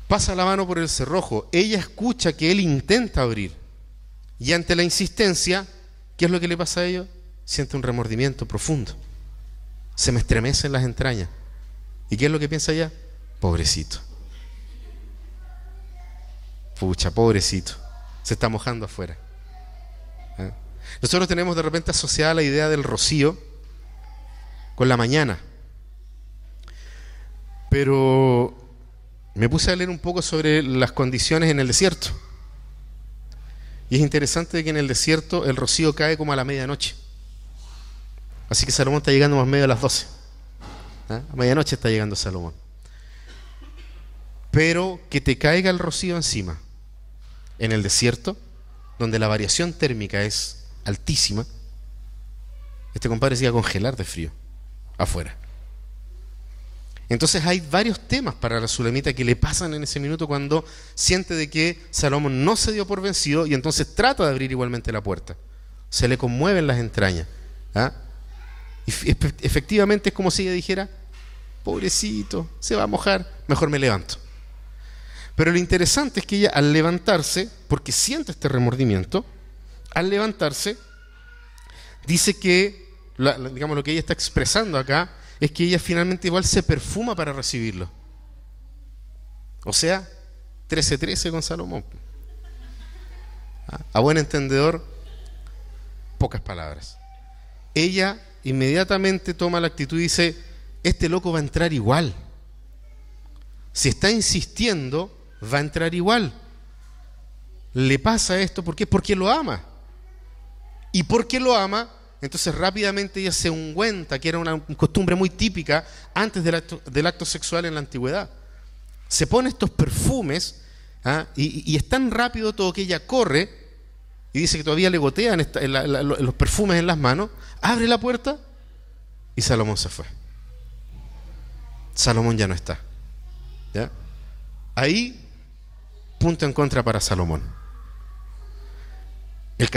Pasa la mano por el cerrojo. Ella escucha que él intenta abrir. Y ante la insistencia, ¿qué es lo que le pasa a ellos? Siente un remordimiento profundo. Se me estremecen las entrañas. ¿Y qué es lo que piensa ella? Pobrecito. Pucha, pobrecito, se está mojando afuera. ¿Eh? Nosotros tenemos de repente asociada la idea del rocío con la mañana. Pero me puse a leer un poco sobre las condiciones en el desierto. Y es interesante que en el desierto el rocío cae como a la medianoche. Así que Salomón está llegando más medio a las 12. ¿eh? A medianoche está llegando Salomón. Pero que te caiga el rocío encima en el desierto, donde la variación térmica es altísima, este compadre se a congelar de frío afuera. Entonces hay varios temas para la Sulamita que le pasan en ese minuto cuando siente de que Salomón no se dio por vencido y entonces trata de abrir igualmente la puerta. Se le conmueven las entrañas. ¿ah? Y efectivamente es como si ella dijera, pobrecito, se va a mojar, mejor me levanto. Pero lo interesante es que ella al levantarse, porque siente este remordimiento, al levantarse, dice que, digamos, lo que ella está expresando acá es que ella finalmente igual se perfuma para recibirlo. O sea, 13-13 con Salomón. A buen entendedor, pocas palabras. Ella inmediatamente toma la actitud y dice, este loco va a entrar igual. Si está insistiendo, va a entrar igual. Le pasa esto ¿por porque lo ama. Y porque lo ama, entonces rápidamente ella se ungüenta, que era una costumbre muy típica antes del acto, sexual en la antigüedad. Se pone estos perfumes ¿ah? y, es tan rápido todo que ella corre y dice que todavía le gotean los perfumes en las manos, abre la puerta y Salomón se fue. Salomón ya no está. Ahí punto en contra para Salomón. El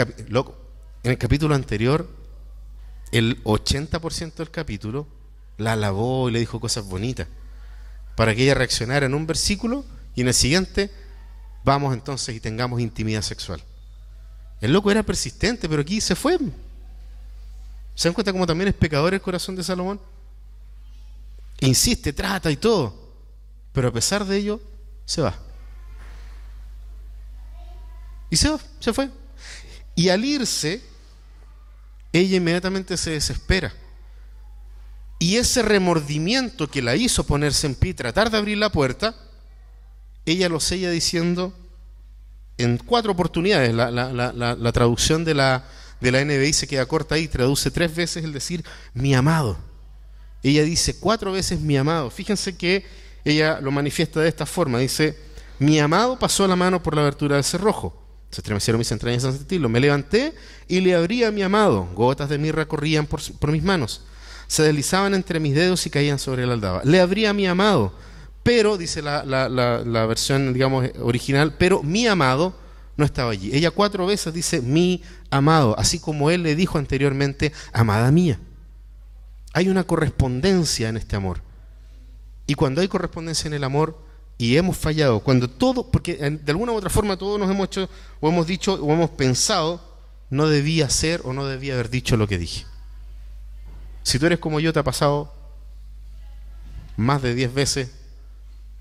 en el capítulo anterior, el 80% del capítulo la alabó y le dijo cosas bonitas para que ella reaccionara en un versículo y en el siguiente vamos entonces y tengamos intimidad sexual. El loco era persistente, pero aquí se fue. ¿Se dan cuenta cómo también es pecador el corazón de Salomón? Insiste, trata y todo, pero a pesar de ello, se va. Y se, se fue. Y al irse, ella inmediatamente se desespera. Y ese remordimiento que la hizo ponerse en pie y tratar de abrir la puerta, ella lo sella diciendo en cuatro oportunidades. La, traducción de la, de la NBI se queda corta ahí, traduce tres veces el decir mi amado. Ella dice cuatro veces mi amado. Fíjense que ella lo manifiesta de esta forma. Dice, mi amado pasó la mano por la abertura del cerrojo. Se estremecieron mis entrañas al sentirlo. Me levanté y le abrí a mi amado. Gotas de mirra corrían por, mis manos. se deslizaban entre mis dedos y caían sobre la aldaba. Le abría a mi amado, pero, dice la, la- la- la versión, digamos, original, pero mi amado no estaba allí. Ella cuatro veces dice mi amado, así como él le dijo anteriormente, amada mía. Hay una correspondencia en este amor. Y cuando hay correspondencia en el amor y hemos fallado, cuando todo, porque de alguna u otra forma todos nos hemos hecho, o hemos dicho, o hemos pensado, no debía ser o no debía haber dicho lo que dije. Si tú eres como yo, te ha pasado más de 10 veces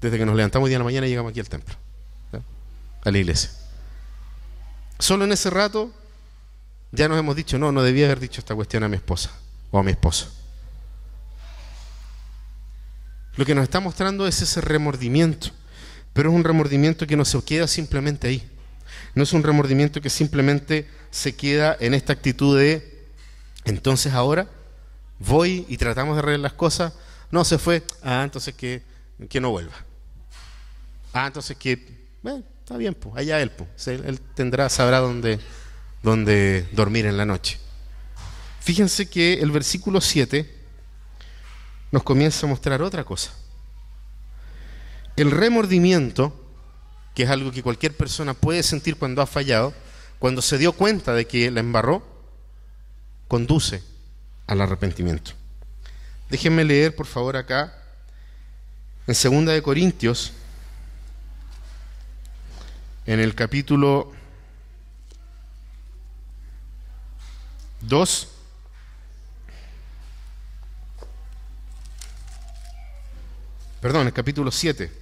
desde que nos levantamos día en la mañana y llegamos aquí al templo, a la iglesia. Solo en ese rato ya nos hemos dicho, no, no debía haber dicho esta cuestión a mi esposa o a mi esposo. Lo que nos está mostrando es ese remordimiento, pero es un remordimiento que no se queda simplemente ahí. No es un remordimiento que simplemente se queda en esta actitud de, entonces ahora voy y tratamos de arreglar las cosas. No, se fue. Ah, entonces que, que no vuelva. Ah, entonces que, bueno, está bien, pues, allá él, pues. Él, tendrá, sabrá dónde, dónde dormir en la noche. Fíjense que el versículo 7 nos comienza a mostrar otra cosa. El remordimiento, que es algo que cualquier persona puede sentir cuando ha fallado, cuando se dio cuenta de que la embarró, conduce al arrepentimiento. Déjenme leer, por favor, acá, en Segunda de Corintios, en el capítulo 2, perdón, el capítulo 7.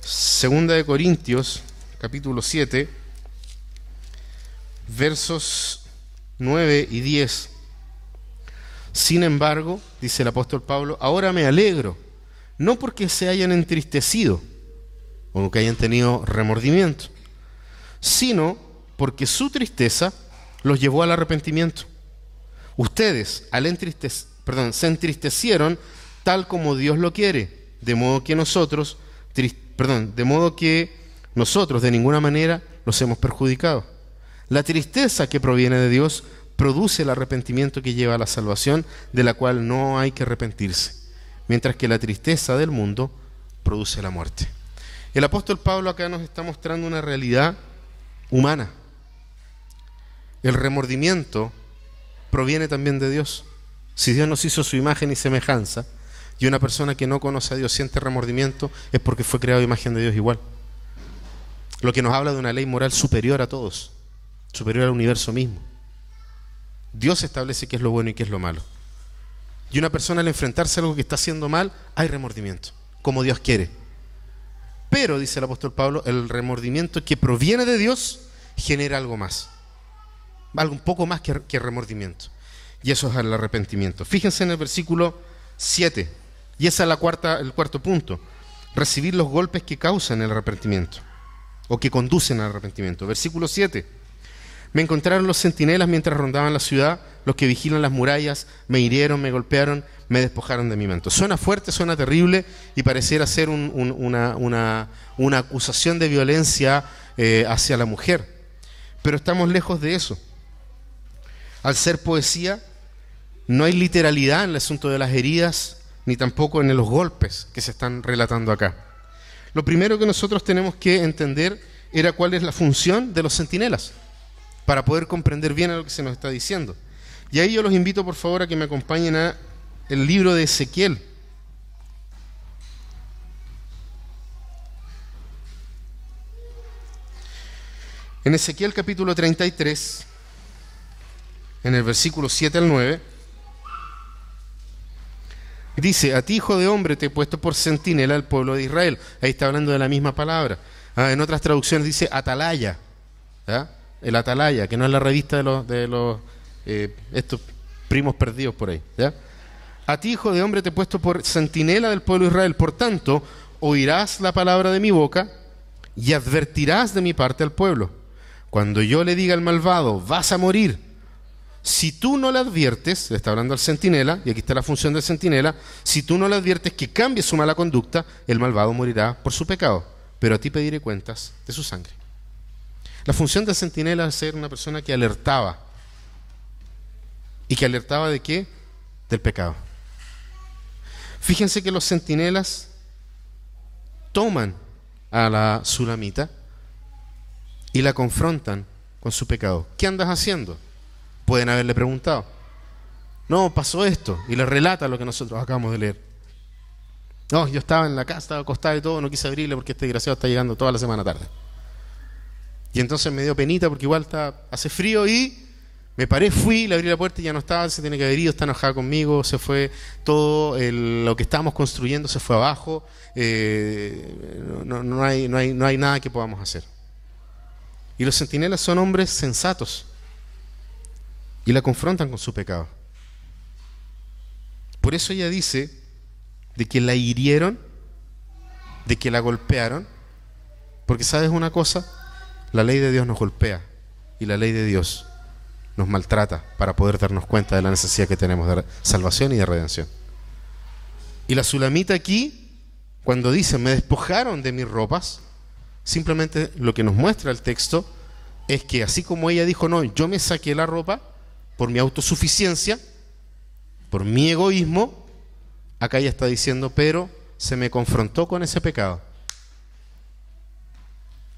Segunda de Corintios, capítulo 7, versos 9 y 10. Sin embargo, dice el apóstol Pablo, ahora me alegro, no porque se hayan entristecido o que hayan tenido remordimiento, sino porque su tristeza los llevó al arrepentimiento. Ustedes se entristecieron tal como Dios lo quiere, de modo que nosotros, perdón, de modo que nosotros de ninguna manera los hemos perjudicado. La tristeza que proviene de Dios produce el arrepentimiento que lleva a la salvación, de la cual no hay que arrepentirse, mientras que la tristeza del mundo produce la muerte. El apóstol Pablo acá nos está mostrando una realidad humana. El remordimiento proviene también de Dios. Si Dios nos hizo su imagen y semejanza, y una persona que no conoce a Dios siente remordimiento, es porque fue creado imagen de Dios igual. Lo que nos habla de una ley moral superior a todos, superior al universo mismo. Dios establece qué es lo bueno y qué es lo malo. Y una persona al enfrentarse a algo que está haciendo mal, hay remordimiento, como Dios quiere. Pero, dice el apóstol Pablo, el remordimiento que proviene de Dios genera algo más. Algo un poco más que, que remordimiento. Y eso es el arrepentimiento. Fíjense en el versículo 7. Y esa es la cuarta, el cuarto punto. Recibir los golpes que causan el arrepentimiento. O que conducen al arrepentimiento. Versículo 7. Me encontraron los centinelas mientras rondaban la ciudad, los que vigilan las murallas, me hirieron, me golpearon, me despojaron de mi manto. Suena fuerte, suena terrible y pareciera ser un- un- una, una- una acusación de violencia eh, hacia la mujer. Pero estamos lejos de eso. Al ser poesía, no hay literalidad en el asunto de las heridas, ni tampoco en los golpes que se están relatando acá. Lo primero que nosotros tenemos que entender era cuál es la función de los centinelas para poder comprender bien a lo que se nos está diciendo. Y ahí yo los invito por favor a que me acompañen a el libro de Ezequiel. En Ezequiel capítulo 33, en el versículo 7 al 9, dice, a ti hijo de hombre te he puesto por centinela al pueblo de Israel. Ahí está hablando de la misma palabra. Ah, en otras traducciones dice atalaya. ¿ya? El atalaya, que no es la revista de los, de los eh, estos primos perdidos por ahí. ¿ya? A ti, hijo de hombre, te he puesto por centinela del pueblo de Israel. Por tanto, oirás la palabra de mi boca y advertirás de mi parte al pueblo. Cuando yo le diga al malvado, vas a morir, si tú no le adviertes, le está hablando al centinela, y aquí está la función del centinela, si tú no le adviertes que cambie su mala conducta, el malvado morirá por su pecado, pero a ti pediré cuentas de su sangre. La función del centinela es ser una persona que alertaba. ¿Y que alertaba de qué? del pecado. Fíjense que los centinelas toman a la sulamita y la confrontan con su pecado. ¿Qué andas haciendo? Pueden haberle preguntado. No, pasó esto. Y le relata lo que nosotros acabamos de leer. No, yo estaba en la casa, estaba acostado y todo, no quise abrirle porque este desgraciado está llegando toda la semana tarde. Y entonces me dio penita porque igual está, hace frío y me paré, fui, le abrí la puerta y ya no estaba, se tiene que haber ido, está enojada conmigo, se fue todo lo que estábamos construyendo, se fue abajo, eh, no, hay, no, hay, no hay nada que podamos hacer. Y los centinelas son hombres sensatos y la confrontan con su pecado. Por eso ella dice de que la hirieron, de que la golpearon, porque sabes una cosa, la ley de Dios nos golpea y la ley de Dios nos maltrata para poder darnos cuenta de la necesidad que tenemos de salvación y de redención. Y la sulamita aquí, cuando dice, me despojaron de mis ropas, simplemente lo que nos muestra el texto es que así como ella dijo, no, yo me saqué la ropa por mi autosuficiencia, por mi egoísmo, acá ella está diciendo, pero se me confrontó con ese pecado.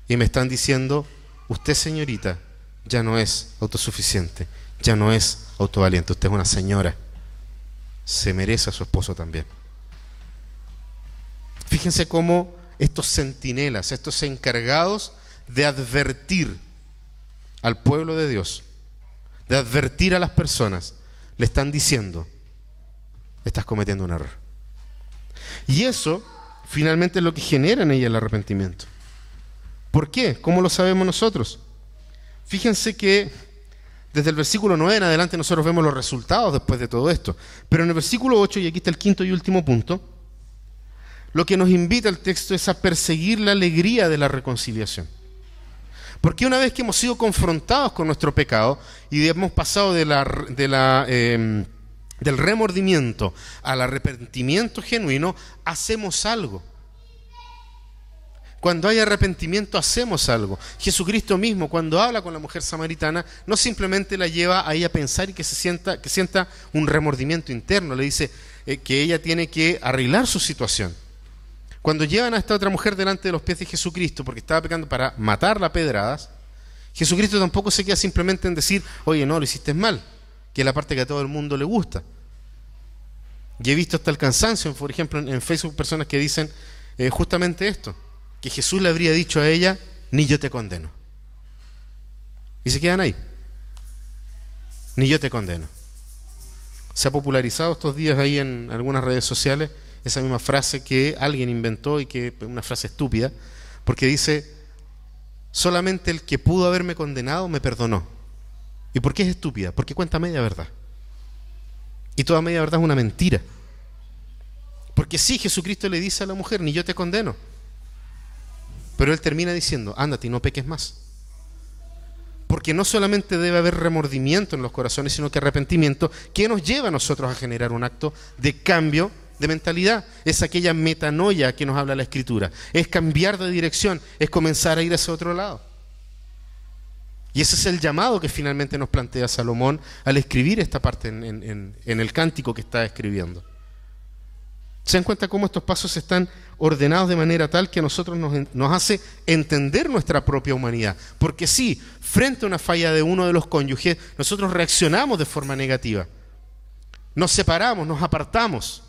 Y me están diciendo, usted señorita, ya no es autosuficiente, ya no es autovaliente, usted es una señora, se merece a su esposo también. Fíjense cómo estos centinelas, estos encargados de advertir al pueblo de Dios, de advertir a las personas, le están diciendo, estás cometiendo un error. Y eso finalmente es lo que genera en ella el arrepentimiento. ¿Por qué? ¿Cómo lo sabemos nosotros? Fíjense que desde el versículo 9 en adelante nosotros vemos los resultados después de todo esto. Pero en el versículo 8, y aquí está el quinto y último punto, lo que nos invita el texto es a perseguir la alegría de la reconciliación. Porque una vez que hemos sido confrontados con nuestro pecado y hemos pasado de em, del remordimiento al arrepentimiento genuino, hacemos algo. Cuando hay arrepentimiento hacemos algo. Jesucristo mismo cuando habla con la mujer samaritana no simplemente la lleva ahí a pensar y que se sienta que sienta un remordimiento interno, le dice eh, que ella tiene que arreglar su situación. Cuando llevan a esta otra mujer delante de los pies de Jesucristo porque estaba pecando para matarla a pedradas, Jesucristo tampoco se queda simplemente en decir, "Oye, no, lo hiciste mal", que es la parte que a todo el mundo le gusta. Y he visto hasta el cansancio, por ejemplo, en Facebook personas que dicen eh, justamente esto que Jesús le habría dicho a ella, ni yo te condeno. Y se quedan ahí. Ni yo te condeno. Se ha popularizado estos días ahí en algunas redes sociales esa misma frase que alguien inventó y que es una frase estúpida, porque dice, solamente el que pudo haberme condenado me perdonó. ¿Y por qué es estúpida? Porque cuenta media verdad. Y toda media verdad es una mentira. Porque sí, Jesucristo le dice a la mujer, ni yo te condeno. Pero él termina diciendo, ándate y no peques más. Porque no solamente debe haber remordimiento en los corazones, sino que arrepentimiento que nos lleva a nosotros a generar un acto de cambio de mentalidad. Es aquella metanoia que nos habla la Escritura. Es cambiar de dirección, es comenzar a ir hacia otro lado. Y ese es el llamado que finalmente nos plantea Salomón al escribir esta parte en, el cántico que está escribiendo. ¿Se dan cuenta cómo estos pasos están ordenados de manera tal que a nosotros nos, hace entender nuestra propia humanidad? Porque sí, frente a una falla de uno de los cónyuges, nosotros reaccionamos de forma negativa. Nos separamos, nos apartamos.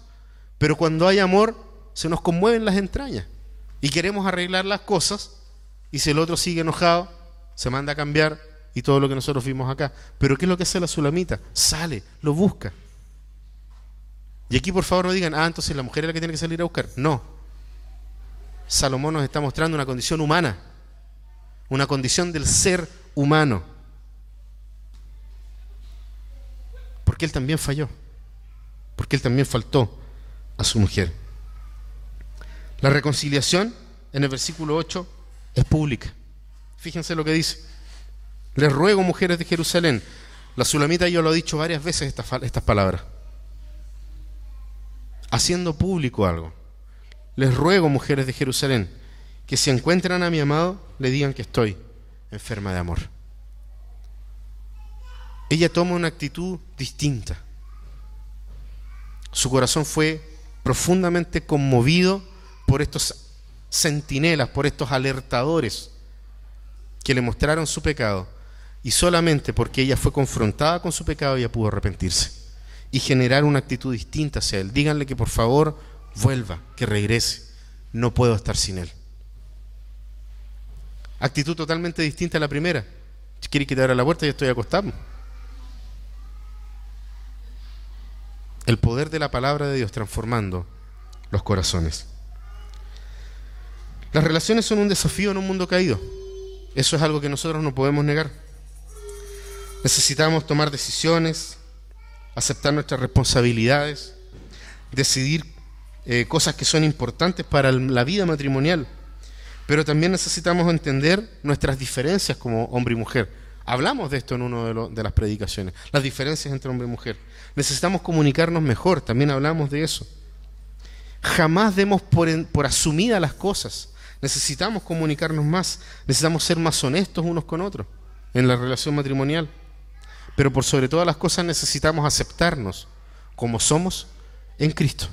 Pero cuando hay amor, se nos conmueven las entrañas. Y queremos arreglar las cosas. Y si el otro sigue enojado, se manda a cambiar y todo lo que nosotros vimos acá. Pero ¿qué es lo que hace la sulamita? Sale, lo busca. Y aquí por favor no digan, ah, entonces la mujer es la que tiene que salir a buscar. No. Salomón nos está mostrando una condición humana, una condición del ser humano. Porque él también falló, porque él también faltó a su mujer. La reconciliación en el versículo 8 es pública. Fíjense lo que dice. Les ruego, mujeres de Jerusalén, la Sulamita yo lo he dicho varias veces estas, estas palabras haciendo público algo. Les ruego, mujeres de Jerusalén, que si encuentran a mi amado, le digan que estoy enferma de amor. Ella toma una actitud distinta. Su corazón fue profundamente conmovido por estos centinelas, por estos alertadores que le mostraron su pecado. Y solamente porque ella fue confrontada con su pecado, ella pudo arrepentirse y generar una actitud distinta hacia él. Díganle que por favor vuelva, que regrese. No puedo estar sin él. Actitud totalmente distinta a la primera. Si quieres que la puerta, ya estoy acostado. El poder de la palabra de Dios transformando los corazones. Las relaciones son un desafío en un mundo caído. Eso es algo que nosotros no podemos negar. Necesitamos tomar decisiones, aceptar nuestras responsabilidades, decidir eh, cosas que son importantes para la vida matrimonial. Pero también necesitamos entender nuestras diferencias como hombre y mujer. Hablamos de esto en una de, las predicaciones, las diferencias entre hombre y mujer. Necesitamos comunicarnos mejor, también hablamos de eso. Jamás demos por, por asumidas las cosas. Necesitamos comunicarnos más, necesitamos ser más honestos unos con otros en la relación matrimonial. Pero por sobre todas las cosas necesitamos aceptarnos como somos en Cristo.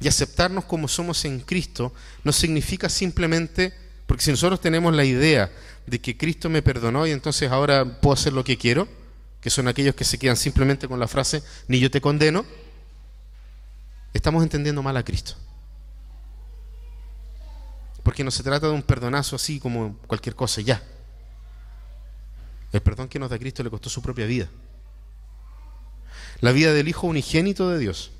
Y aceptarnos como somos en Cristo no significa simplemente, porque si nosotros tenemos la idea de que Cristo me perdonó y entonces ahora puedo hacer lo que quiero, que son aquellos que se quedan simplemente con la frase, ni yo te condeno, estamos entendiendo mal a Cristo. Porque no se trata de un perdonazo así como cualquier cosa, ya. El perdón que nos da Cristo le costó su propia vida. La vida del Hijo unigénito de Dios.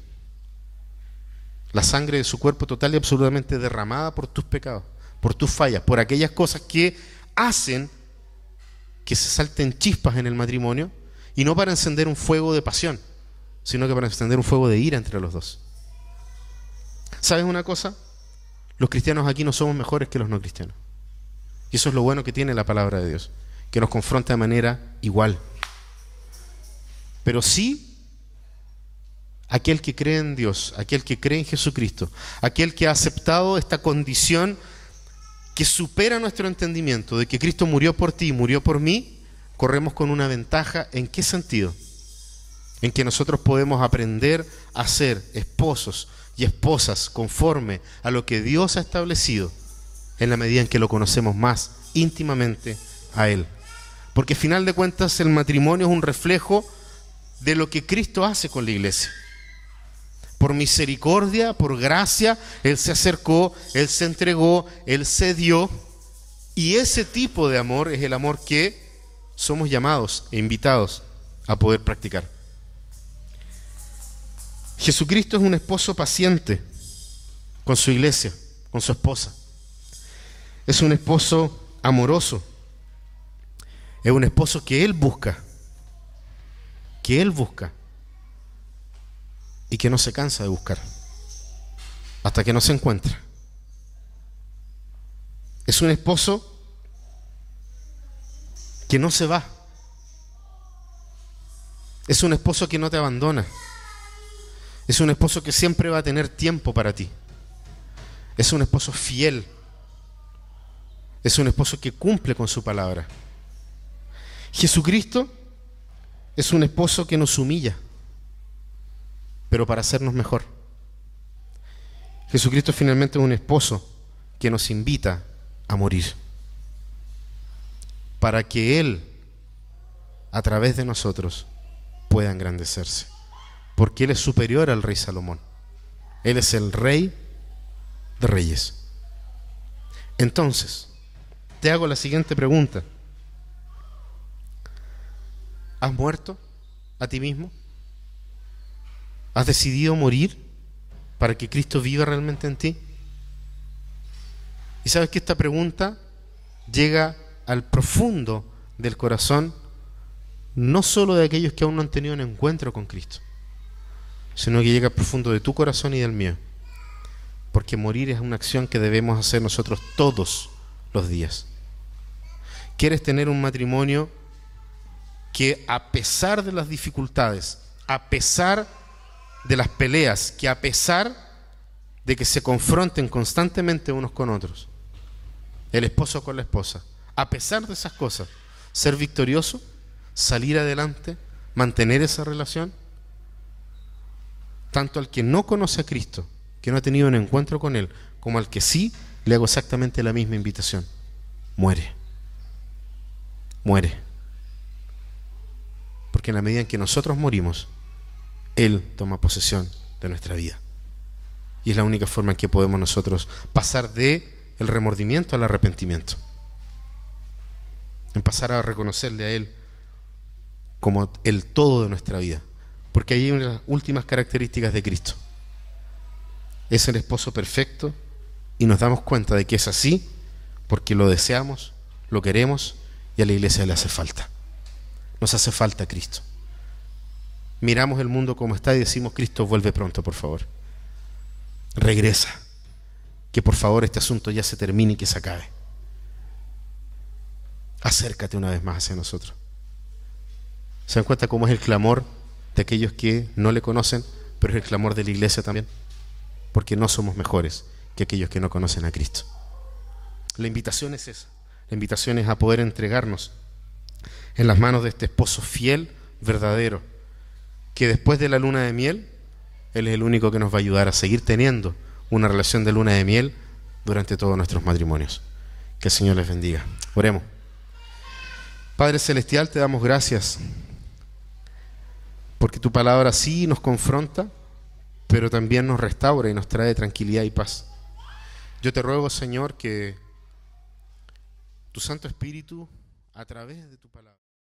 La sangre de su cuerpo total y absolutamente derramada por tus pecados, por tus fallas, por aquellas cosas que hacen que se salten chispas en el matrimonio y no para encender un fuego de pasión, sino que para encender un fuego de ira entre los dos. ¿Sabes una cosa? Los cristianos aquí no somos mejores que los no cristianos. Y eso es lo bueno que tiene la palabra de Dios, que nos confronta de manera igual. Pero sí, aquel que cree en Dios, aquel que cree en Jesucristo, aquel que ha aceptado esta condición que supera nuestro entendimiento de que Cristo murió por ti y murió por mí, corremos con una ventaja. ¿En qué sentido? En que nosotros podemos aprender a ser esposos, y esposas conforme a lo que Dios ha establecido en la medida en que lo conocemos más íntimamente a Él. Porque al final de cuentas el matrimonio es un reflejo de lo que Cristo hace con la iglesia. Por misericordia, por gracia, Él se acercó, Él se entregó, Él se dio. Y ese tipo de amor es el amor que somos llamados e invitados a poder practicar. Jesucristo es un esposo paciente con su iglesia, con su esposa. Es un esposo amoroso. Es un esposo que Él busca, que Él busca y que no se cansa de buscar hasta que no se encuentra. Es un esposo que no se va. Es un esposo que no te abandona. Es un esposo que siempre va a tener tiempo para ti. Es un esposo fiel. Es un esposo que cumple con su palabra. Jesucristo es un esposo que nos humilla, pero para hacernos mejor. Jesucristo finalmente es un esposo que nos invita a morir, para que Él, a través de nosotros, pueda engrandecerse porque Él es superior al rey Salomón. Él es el rey de reyes. Entonces, te hago la siguiente pregunta. ¿Has muerto a ti mismo? ¿Has decidido morir para que Cristo viva realmente en ti? Y sabes que esta pregunta llega al profundo del corazón, no solo de aquellos que aún no han tenido un encuentro con Cristo, sino que llega al profundo de tu corazón y del mío. Porque morir es una acción que debemos hacer nosotros todos los días. ¿Quieres tener un matrimonio que a pesar de las dificultades, a pesar de las peleas, que a pesar de que se confronten constantemente unos con otros, el esposo con la esposa, a pesar de esas cosas, ser victorioso, salir adelante, mantener esa relación? tanto al que no conoce a Cristo, que no ha tenido un encuentro con Él, como al que sí, le hago exactamente la misma invitación. Muere. Muere. Porque en la medida en que nosotros morimos, Él toma posesión de nuestra vida. Y es la única forma en que podemos nosotros pasar de el remordimiento al arrepentimiento. En pasar a reconocerle a Él como el todo de nuestra vida. Porque ahí hay unas últimas características de Cristo. Es el esposo perfecto y nos damos cuenta de que es así porque lo deseamos, lo queremos y a la iglesia le hace falta. Nos hace falta Cristo. Miramos el mundo como está y decimos, Cristo vuelve pronto, por favor. Regresa. Que por favor este asunto ya se termine y que se acabe. Acércate una vez más hacia nosotros. ¿Se dan cuenta cómo es el clamor de aquellos que no le conocen, pero es el clamor de la iglesia también? Porque no somos mejores que aquellos que no conocen a Cristo. La invitación es esa. La invitación es a poder entregarnos en las manos de este esposo fiel, verdadero, que después de la luna de miel, Él es el único que nos va a ayudar a seguir teniendo una relación de luna de miel durante todos nuestros matrimonios. Que el Señor les bendiga. Oremos. Padre Celestial, te damos gracias porque tu palabra sí nos confronta, pero también nos restaura y nos trae tranquilidad y paz. Yo te ruego, Señor, que tu Santo Espíritu, a través de tu palabra,